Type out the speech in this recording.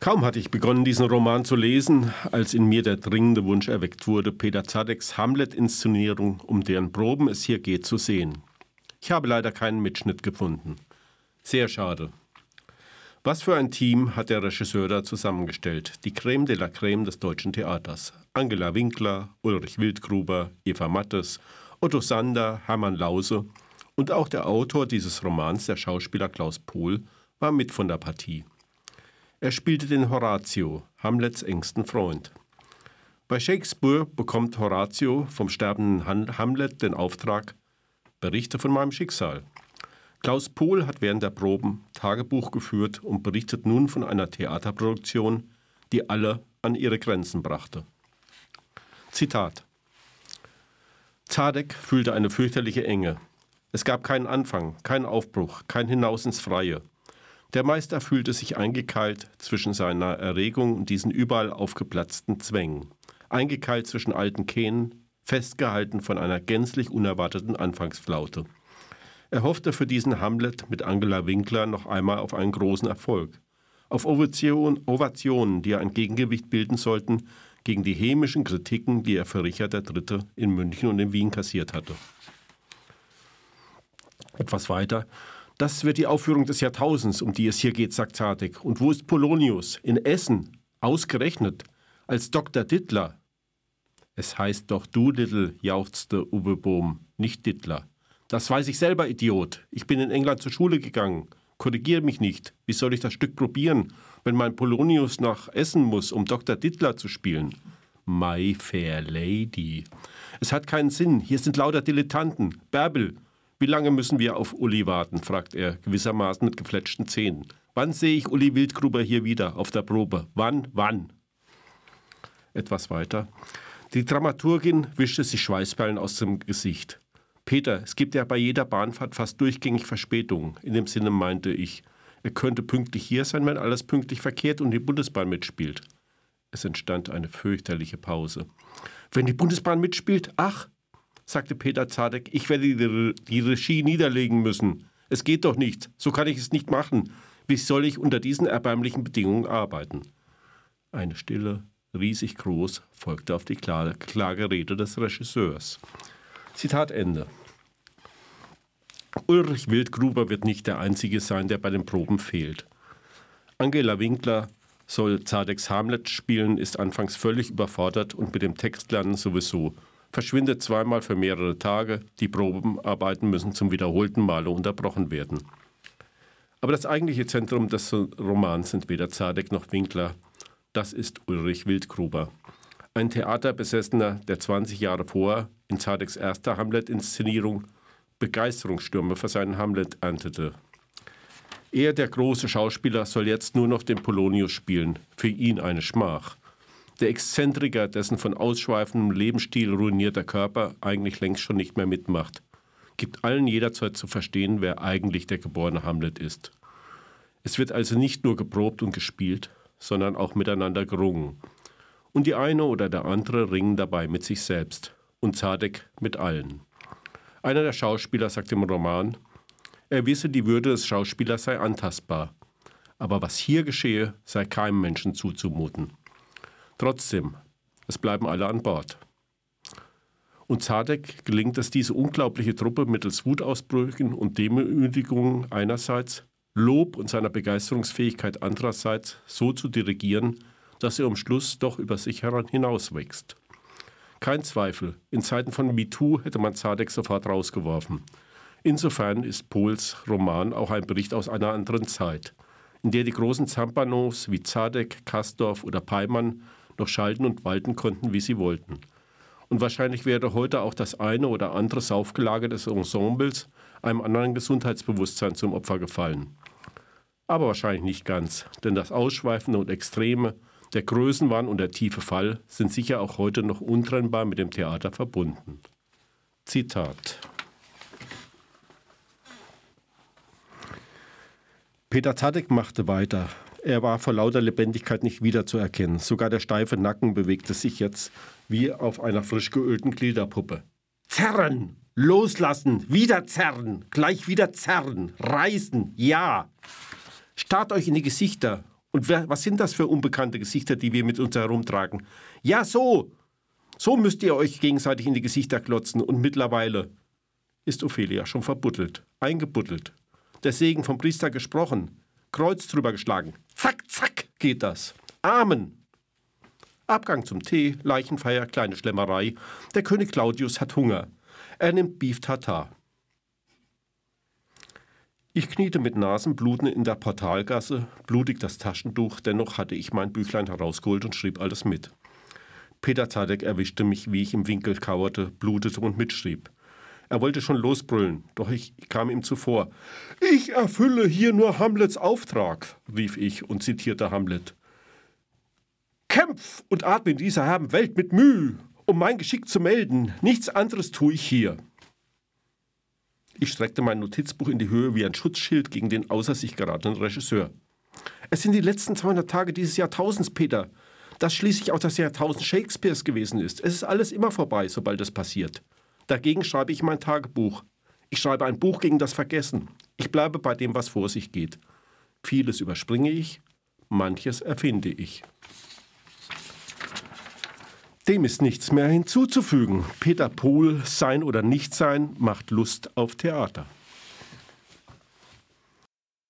Kaum hatte ich begonnen, diesen Roman zu lesen, als in mir der dringende Wunsch erweckt wurde, Peter Zadeks Hamlet-Inszenierung, um deren Proben es hier geht, zu sehen. Ich habe leider keinen Mitschnitt gefunden. Sehr schade. Was für ein Team hat der Regisseur da zusammengestellt? Die Creme de la Creme des deutschen Theaters. Angela Winkler, Ulrich Wildgruber, Eva Mattes, Otto Sander, Hermann Lause und auch der Autor dieses Romans, der Schauspieler Klaus Pohl, war mit von der Partie. Er spielte den Horatio, Hamlets engsten Freund. Bei Shakespeare bekommt Horatio vom sterbenden Hamlet den Auftrag, berichte von meinem Schicksal. Klaus Pohl hat während der Proben Tagebuch geführt und berichtet nun von einer Theaterproduktion, die alle an ihre Grenzen brachte. Zitat Zadek fühlte eine fürchterliche Enge. Es gab keinen Anfang, keinen Aufbruch, kein Hinaus ins Freie. Der Meister fühlte sich eingekeilt zwischen seiner Erregung und diesen überall aufgeplatzten Zwängen. Eingekeilt zwischen alten Kähnen, festgehalten von einer gänzlich unerwarteten Anfangsflaute. Er hoffte für diesen Hamlet mit Angela Winkler noch einmal auf einen großen Erfolg. Auf Ovation, Ovationen, die ein Gegengewicht bilden sollten gegen die hämischen Kritiken, die er für Richard III. in München und in Wien kassiert hatte. Etwas weiter. Das wird die Aufführung des Jahrtausends, um die es hier geht, sagt Zadek. Und wo ist Polonius? In Essen. Ausgerechnet. Als Dr. Dittler. Es heißt doch Doolittle, jauchzte Uwe Bohm, nicht Dittler. Das weiß ich selber, Idiot. Ich bin in England zur Schule gegangen. Korrigiere mich nicht. Wie soll ich das Stück probieren, wenn mein Polonius nach Essen muss, um Dr. Dittler zu spielen? My fair lady. Es hat keinen Sinn. Hier sind lauter Dilettanten. Bärbel. Wie lange müssen wir auf Uli warten? fragt er, gewissermaßen mit gefletschten Zähnen. Wann sehe ich Uli Wildgruber hier wieder auf der Probe? Wann? Wann? Etwas weiter. Die Dramaturgin wischte sich Schweißperlen aus dem Gesicht. Peter, es gibt ja bei jeder Bahnfahrt fast durchgängig Verspätungen. In dem Sinne meinte ich, er könnte pünktlich hier sein, wenn alles pünktlich verkehrt und die Bundesbahn mitspielt. Es entstand eine fürchterliche Pause. Wenn die Bundesbahn mitspielt? Ach, sagte Peter Zadek, ich werde die, die Regie niederlegen müssen. Es geht doch nicht. So kann ich es nicht machen. Wie soll ich unter diesen erbärmlichen Bedingungen arbeiten? Eine Stille, riesig groß, folgte auf die Klagerede des Regisseurs. Zitat Ende. Ulrich Wildgruber wird nicht der Einzige sein, der bei den Proben fehlt. Angela Winkler soll Zadeks Hamlet spielen, ist anfangs völlig überfordert und mit dem Textlernen sowieso. Verschwindet zweimal für mehrere Tage, die Probenarbeiten müssen zum wiederholten Male unterbrochen werden. Aber das eigentliche Zentrum des Romans sind weder Zadek noch Winkler. Das ist Ulrich Wildgruber. Ein Theaterbesessener, der 20 Jahre vor in Zadeks erster Hamlet-Inszenierung Begeisterungsstürme für seinen Hamlet erntete. Er, der große Schauspieler, soll jetzt nur noch den Polonius spielen. Für ihn eine Schmach. Der Exzentriker, dessen von ausschweifendem Lebensstil ruinierter Körper eigentlich längst schon nicht mehr mitmacht, gibt allen jederzeit zu verstehen, wer eigentlich der geborene Hamlet ist. Es wird also nicht nur geprobt und gespielt, sondern auch miteinander gerungen. Und die eine oder der andere ringen dabei mit sich selbst und Zadek mit allen. Einer der Schauspieler sagt im Roman, er wisse, die Würde des Schauspielers sei antastbar, aber was hier geschehe, sei keinem Menschen zuzumuten. Trotzdem, es bleiben alle an Bord. Und Zadek gelingt es, diese unglaubliche Truppe mittels Wutausbrüchen und Demütigungen einerseits, Lob und seiner Begeisterungsfähigkeit andererseits so zu dirigieren, dass er am Schluss doch über sich hinauswächst. Kein Zweifel, in Zeiten von MeToo hätte man Zadek sofort rausgeworfen. Insofern ist Pohls Roman auch ein Bericht aus einer anderen Zeit, in der die großen Zampanos wie Zadek, Kastorf oder Peimann noch schalten und walten konnten, wie sie wollten. Und wahrscheinlich wäre heute auch das eine oder andere Saufgelage des Ensembles einem anderen Gesundheitsbewusstsein zum Opfer gefallen. Aber wahrscheinlich nicht ganz, denn das Ausschweifende und Extreme der Größenwahn und der tiefe Fall sind sicher auch heute noch untrennbar mit dem Theater verbunden. Zitat. Peter Zadek machte weiter. Er war vor lauter Lebendigkeit nicht wiederzuerkennen. Sogar der steife Nacken bewegte sich jetzt wie auf einer frisch geölten Gliederpuppe. Zerren! Loslassen! Wieder zerren! Gleich wieder zerren! Reißen! Ja! Starrt euch in die Gesichter Und wer, was sind das für unbekannte Gesichter, die wir mit uns herumtragen? Ja, so! So müsst ihr euch gegenseitig in die Gesichter klotzen. Und mittlerweile ist Ophelia schon verbuddelt, eingebuddelt. Der Segen vom Priester gesprochen, Kreuz drüber geschlagen. Zack, zack geht das. Amen. Abgang zum Tee, Leichenfeier, kleine Schlemmerei. Der König Claudius hat Hunger. Er nimmt Beef Tartar. Ich kniete mit Nasenbluten in der Portalgasse, blutig das Taschentuch, dennoch hatte ich mein Büchlein herausgeholt und schrieb alles mit. Peter Zadek erwischte mich, wie ich im Winkel kauerte, blutete und mitschrieb. Er wollte schon losbrüllen, doch ich kam ihm zuvor. Ich erfülle hier nur Hamlets Auftrag, rief ich und zitierte Hamlet. Kämpf und atme in dieser herben Welt mit Mühe, um mein Geschick zu melden. Nichts anderes tue ich hier. Ich streckte mein Notizbuch in die Höhe wie ein Schutzschild gegen den außer sich geratenen Regisseur. Es sind die letzten 200 Tage dieses Jahrtausends, Peter. Das schließlich auch das Jahrtausend Shakespeares gewesen ist. Es ist alles immer vorbei, sobald es passiert. Dagegen schreibe ich mein Tagebuch. Ich schreibe ein Buch gegen das Vergessen. Ich bleibe bei dem, was vor sich geht. Vieles überspringe ich, manches erfinde ich. Dem ist nichts mehr hinzuzufügen. Peter Pohl, Sein oder Nichtsein, macht Lust auf Theater.